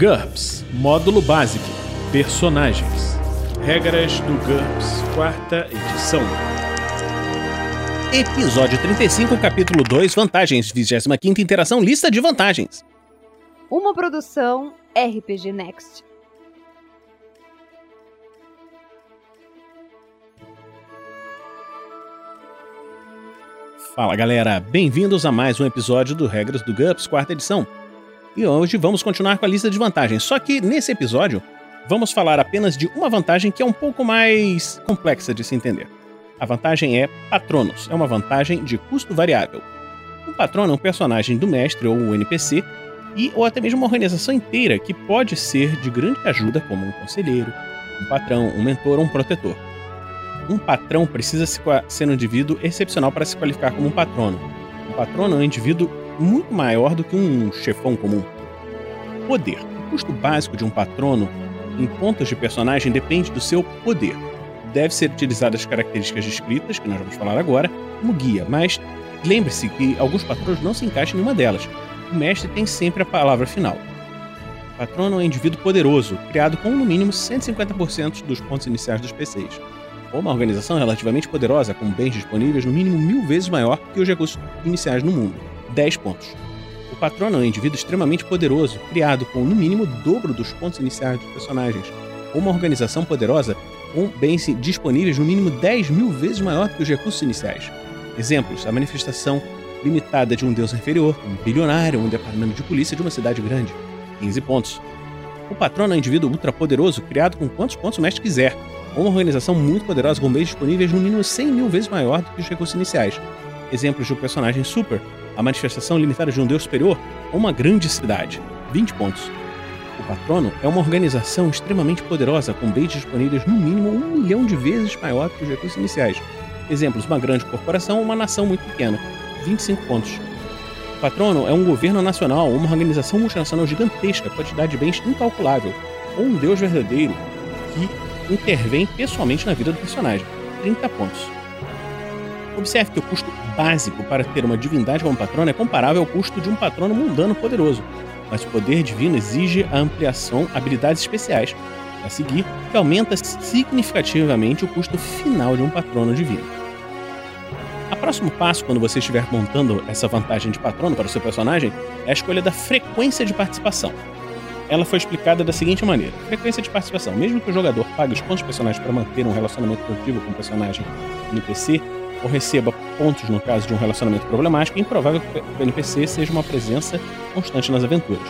GURPS Módulo Básico Personagens. Regras do GURPS Quarta Edição. Episódio 35, capítulo 2 Vantagens. 25 Interação Lista de Vantagens. Uma produção RPG Next. Fala galera, bem-vindos a mais um episódio do Regras do GURPS Quarta Edição. E hoje vamos continuar com a lista de vantagens, só que nesse episódio vamos falar apenas de uma vantagem que é um pouco mais complexa de se entender. A vantagem é Patronos, é uma vantagem de custo variável. Um patrono é um personagem do mestre ou um NPC e ou até mesmo uma organização inteira que pode ser de grande ajuda, como um conselheiro, um patrão, um mentor ou um protetor. Um patrão precisa ser um indivíduo excepcional para se qualificar como um patrono. Um patrono é um indivíduo muito maior do que um chefão comum. Poder. O custo básico de um patrono em pontos de personagem depende do seu poder. Deve ser utilizado as características descritas, que nós vamos falar agora, como guia, mas lembre-se que alguns patronos não se encaixam em nenhuma delas. O mestre tem sempre a palavra final. O patrono é um indivíduo poderoso, criado com no mínimo 150% dos pontos iniciais dos PCs. Ou uma organização relativamente poderosa, com bens disponíveis no mínimo mil vezes maior que os recursos iniciais no mundo. 10 pontos. O patrono é um indivíduo extremamente poderoso, criado com no mínimo o dobro dos pontos iniciais dos personagens. Uma organização poderosa com bens disponíveis no mínimo 10 mil vezes maior que os recursos iniciais. Exemplos: a manifestação limitada de um deus inferior, um bilionário, um departamento de polícia de uma cidade grande. 15 pontos. O patrono é um indivíduo ultrapoderoso, criado com quantos pontos o mestre quiser. Uma organização muito poderosa com bens disponíveis no mínimo 100 mil vezes maior do que os recursos iniciais. Exemplos de um personagem super, a manifestação limitada de um deus superior ou uma grande cidade. 20 pontos. O patrono é uma organização extremamente poderosa, com bens disponíveis no mínimo um milhão de vezes maior que os recursos iniciais. Exemplos: uma grande corporação ou uma nação muito pequena. 25 pontos. O patrono é um governo nacional uma organização multinacional gigantesca, quantidade de bens incalculável, ou um deus verdadeiro que intervém pessoalmente na vida do personagem. 30 pontos. Observe que o custo básico para ter uma divindade como patrono é comparável ao custo de um patrono mundano poderoso, mas o poder divino exige a ampliação habilidades especiais, a seguir, que aumenta significativamente o custo final de um patrono divino. O próximo passo, quando você estiver montando essa vantagem de patrono para o seu personagem, é a escolha da frequência de participação. Ela foi explicada da seguinte maneira: frequência de participação. Mesmo que o jogador pague os pontos de personagem para manter um relacionamento positivo com o personagem NPC, ou receba pontos no caso de um relacionamento problemático, é improvável que o NPC seja uma presença constante nas aventuras.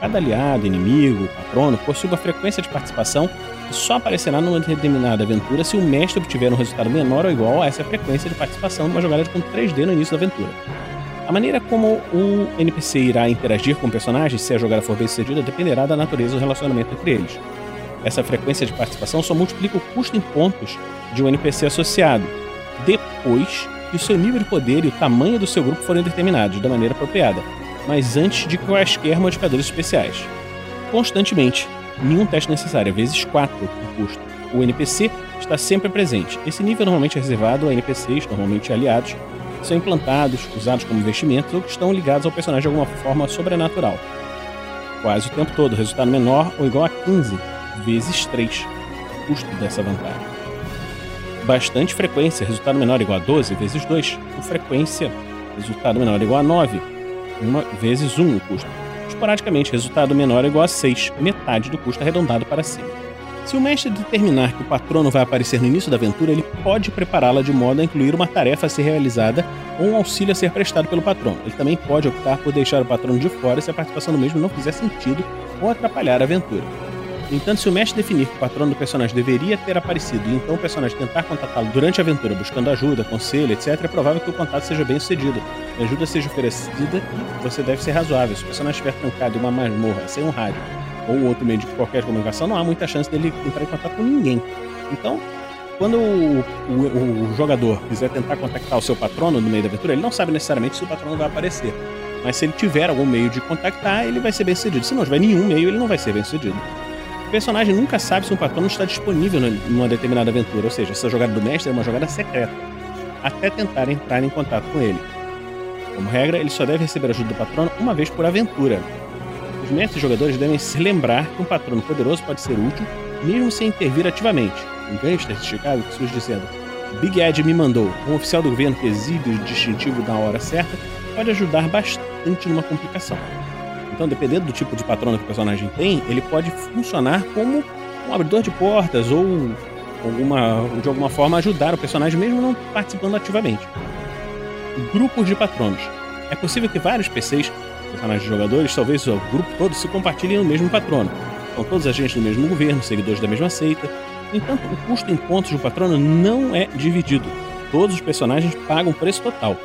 Cada aliado, inimigo, patrono possui uma frequência de participação que só aparecerá numa determinada aventura se o mestre obtiver um resultado menor ou igual a essa frequência de participação numa jogada com 3D no início da aventura. A maneira como o NPC irá interagir com o personagem se a jogada for bem sucedida dependerá da natureza do relacionamento entre eles. Essa frequência de participação só multiplica o custo em pontos de um NPC associado, depois que o seu nível de poder e o tamanho do seu grupo forem determinados da maneira apropriada, mas antes de quaisquer modificadores especiais. Constantemente, nenhum teste necessário, vezes 4 o custo. O NPC está sempre presente. Esse nível normalmente é reservado a NPCs, normalmente aliados, são implantados, usados como investimentos ou que estão ligados ao personagem de alguma forma sobrenatural. Quase o tempo todo, resultado menor ou igual a 15 vezes 3 o custo dessa vantagem bastante frequência, resultado menor igual a 12 vezes 2, com frequência, resultado menor igual a 9, 1 vezes 1 o custo. Esporadicamente, resultado menor igual a 6, metade do custo arredondado para cima. Se o mestre determinar que o patrono vai aparecer no início da aventura, ele pode prepará-la de modo a incluir uma tarefa a ser realizada ou um auxílio a ser prestado pelo patrono. Ele também pode optar por deixar o patrono de fora se a participação do mesmo não fizer sentido ou atrapalhar a aventura. Entanto, se o mestre definir que o patrono do personagem deveria ter aparecido e então o personagem tentar contatá-lo durante a aventura buscando ajuda, conselho, etc., é provável que o contato seja bem sucedido, a ajuda seja oferecida e você deve ser razoável. Se o personagem estiver trancado em uma masmorra, sem um rádio ou outro meio de qualquer comunicação, não há muita chance dele entrar em contato com ninguém. Então, quando o, o, o, jogador quiser tentar contactar o seu patrono no meio da aventura, ele não sabe necessariamente se o patrono vai aparecer. Mas se ele tiver algum meio de contactar, ele vai ser bem sucedido. Se não tiver nenhum meio, ele não vai ser bem sucedido personagem nunca sabe se um patrono está disponível numa determinada aventura, ou seja, essa jogada do mestre é uma jogada secreta, até tentar entrar em contato com ele. Como regra, ele só deve receber ajuda do patrono uma vez por aventura. Os mestres jogadores devem se lembrar que um patrono poderoso pode ser útil mesmo sem intervir ativamente. Um gangster de Chicago que surge dizendo: Big Ed me mandou. Um oficial do governo que exibe o distintivo na hora certa pode ajudar bastante numa complicação. Então, dependendo do tipo de patrono que o personagem tem, ele pode funcionar como um abridor de portas ou alguma, de alguma forma ajudar o personagem mesmo não participando ativamente. Grupos de patronos. É possível que vários PCs, personagens de jogadores, talvez o grupo todo se compartilhem no mesmo patrono. São todos agentes do mesmo governo, seguidores da mesma seita. No entanto, o custo em pontos do patrono não é dividido. Todos os personagens pagam o preço total.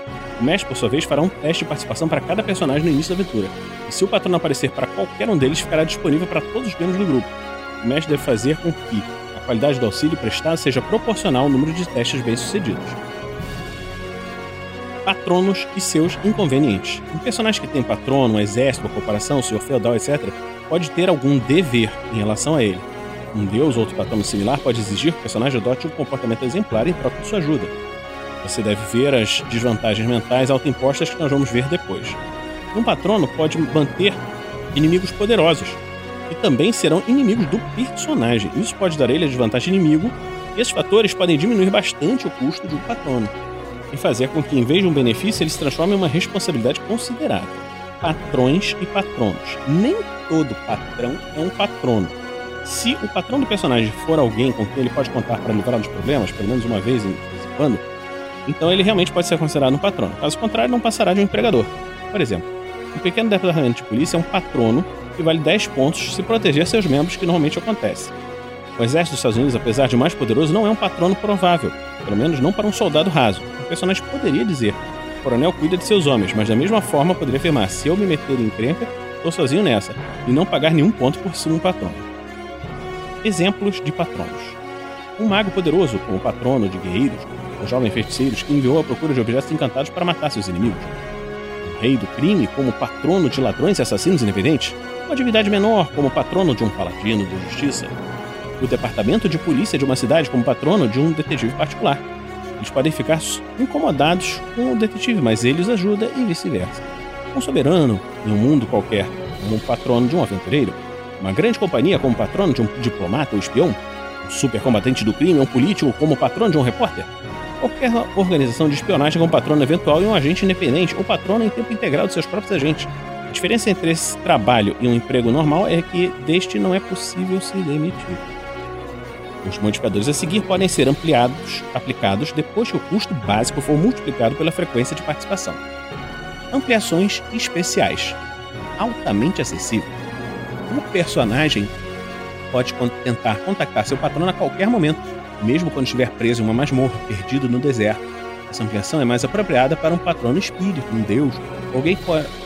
O mestre, por sua vez, fará um teste de participação para cada personagem no início da aventura. E se o patrono aparecer para qualquer um deles, ficará disponível para todos os membros do grupo. O mestre deve fazer com que a qualidade do auxílio prestado seja proporcional ao número de testes bem-sucedidos patronos e seus inconvenientes. Um personagem que tem patrono, um exército, uma corporação, um senhor feudal, etc., pode ter algum dever em relação a ele. Um deus ou outro patrono similar pode exigir que o personagem adote um comportamento exemplar em troca de sua ajuda. Você deve ver as desvantagens mentais autoimpostas que nós vamos ver depois. Um patrono pode manter inimigos poderosos, e também serão inimigos do personagem. Isso pode dar a ele a desvantagem inimigo, esses fatores podem diminuir bastante o custo de um patrono e fazer com que, em vez de um benefício, ele se transforme em uma responsabilidade considerável. Patrões e patronos. Nem todo patrão é um patrono. Se o patrão do personagem for alguém com quem ele pode contar para livrar dos problemas, pelo menos uma vez em vez em quando, então ele realmente pode ser considerado um patrono. Caso contrário, não passará de um empregador. Por exemplo, um pequeno departamento de polícia é um patrono que vale 10 pontos se proteger seus membros, que normalmente acontece. O exército dos Estados Unidos, apesar de mais poderoso, não é um patrono provável, pelo menos não para um soldado raso personagem poderia dizer: o coronel cuida de seus homens, mas da mesma forma poderia afirmar: se eu me meter em encrenca, estou sozinho nessa, e não pagar nenhum ponto por ser um patrono. Exemplos de patronos: um mago poderoso, como patrono de guerreiros, jovem feiticeiros que enviou à procura de objetos encantados para matar seus inimigos. Um rei do crime, como patrono de ladrões e assassinos inepidentes. Uma divindade menor, como patrono de um paladino da justiça. O departamento de polícia de uma cidade, como patrono de um detetive particular eles podem ficar incomodados com o detetive, mas ele os ajuda e vice-versa. Um soberano, em um mundo qualquer, como um patrono de um aventureiro, uma grande companhia como patrono de um diplomata ou espião, um super combatente do crime ou um político como patrono de um repórter, qualquer organização de espionagem como patrono eventual e um agente independente ou patrono em tempo integral de seus próprios agentes. A diferença entre esse trabalho e um emprego normal é que deste não é possível se demitir. Os modificadores a seguir podem ser ampliados, aplicados depois que o custo básico for multiplicado pela frequência de participação. Ampliações especiais. Altamente acessível. O personagem pode tentar contactar seu patrono a qualquer momento, mesmo quando estiver preso em uma masmorra, perdido no deserto. Essa ampliação é mais apropriada para um patrono espírito, um deus, alguém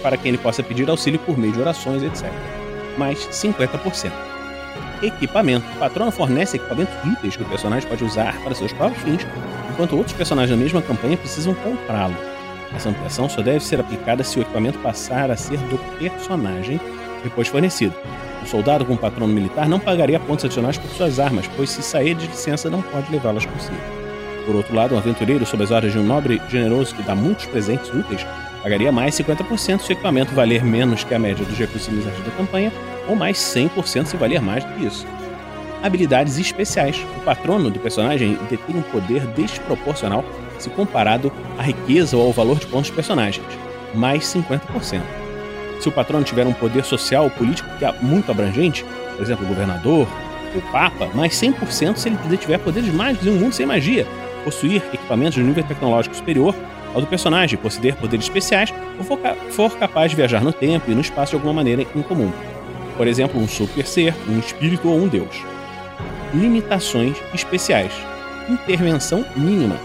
para quem ele possa pedir auxílio por meio de orações, etc. Mais 50% equipamento. O patrono fornece equipamentos úteis que o personagem pode usar para seus próprios fins, enquanto outros personagens da mesma campanha precisam comprá-lo. Essa ampliação só deve ser aplicada se o equipamento passar a ser do personagem depois fornecido. O soldado com patrono militar não pagaria pontos adicionais por suas armas, pois se sair de licença não pode levá-las consigo. Por outro lado, um aventureiro sob as ordens de um nobre generoso que dá muitos presentes úteis pagaria mais 50% se o equipamento valer menos que a média dos recursos iniciais da campanha ou mais 100% se valer mais do que isso. Habilidades especiais. O patrono do personagem detém um poder desproporcional se comparado à riqueza ou ao valor de pontos dos personagens, mais 50%. Se o patrono tiver um poder social ou político que é muito abrangente, por exemplo, o governador, o papa, mais 100% se ele tiver poderes mágicos em um mundo sem magia, possuir equipamentos de nível tecnológico superior ao do personagem, possuir poderes especiais ou for, for capaz de viajar no tempo e no espaço de alguma maneira incomum. Por exemplo, um super ser, um espírito ou um deus. Limitações especiais. Intervenção mínima.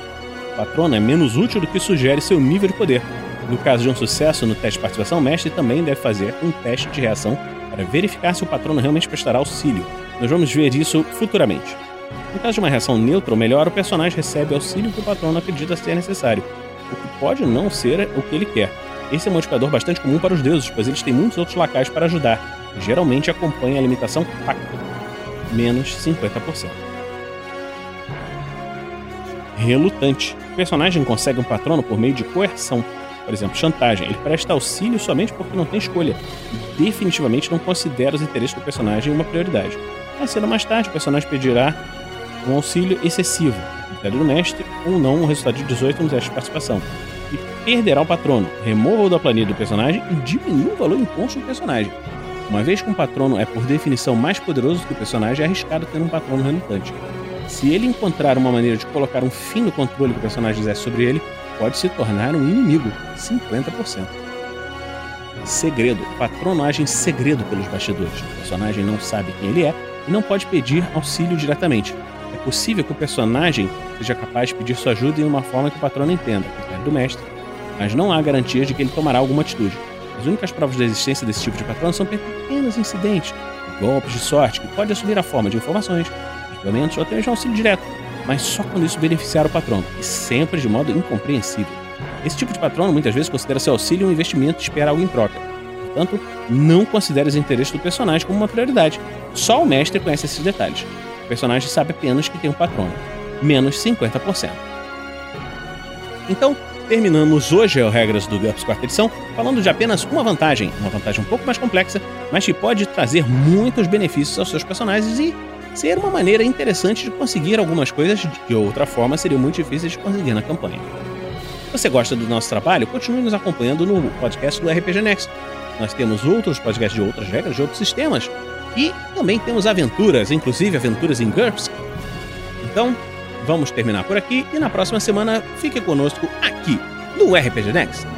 O patrono é menos útil do que sugere seu nível de poder. No caso de um sucesso no teste de participação, o mestre também deve fazer um teste de reação para verificar se o patrono realmente prestará auxílio. Nós vamos ver isso futuramente. No caso de uma reação neutra ou melhor, o personagem recebe auxílio que o patrono acredita ser necessário, o que pode não ser o que ele quer. Esse é um modificador bastante comum para os deuses, pois eles têm muitos outros lacais para ajudar, geralmente acompanha a limitação pacto, menos 50%. Relutante. O personagem consegue um patrono por meio de coerção. Por exemplo, chantagem. Ele presta auxílio somente porque não tem escolha. Definitivamente não considera os interesses do personagem uma prioridade. Mais cedo ou mais tarde, o personagem pedirá um auxílio excessivo, critério do mestre, ou não um resultado de 18 no teste de participação. E perderá o patrono. Remova-o da planilha do personagem e diminua o valor imposto do personagem. Uma vez que um patrono é por definição mais poderoso que o personagem, é arriscado ter um patrono relutante. Se ele encontrar uma maneira de colocar um fim no controle que o personagem exerce sobre ele, pode se tornar um inimigo, 50%. Segredo. O patrono age em segredo pelos bastidores. O personagem não sabe quem ele é e não pode pedir auxílio diretamente. É possível que o personagem seja capaz de pedir sua ajuda em uma forma que o patrono entenda, critério do mestre, mas não há garantias de que ele tomará alguma atitude. As únicas provas da existência desse tipo de patrono são pequenos incidentes, golpes de sorte, que pode assumir a forma de informações, equipamentos ou até mesmo auxílio direto, mas só quando isso beneficiar o patrono, e sempre de modo incompreensível. Esse tipo de patrono muitas vezes considera seu auxílio um investimento e espera algo em troca. Portanto, não considere os interesses do personagem como uma prioridade. Só o mestre conhece esses detalhes. O personagem sabe apenas que tem um patrono. Menos 50%. Então, terminamos hoje as regras do GURPS quarta edição, falando de apenas uma vantagem, uma vantagem um pouco mais complexa, mas que pode trazer muitos benefícios aos seus personagens e ser uma maneira interessante de conseguir algumas coisas que de outra forma seriam muito difíceis de conseguir na campanha. Se você gosta do nosso trabalho, continue nos acompanhando no podcast do RPG Next. Nós temos outros podcasts de outras regras, de outros sistemas, e também temos aventuras, inclusive aventuras em GURPS. Então, vamos terminar por aqui e na próxima semana fique conosco aqui no RPG Next.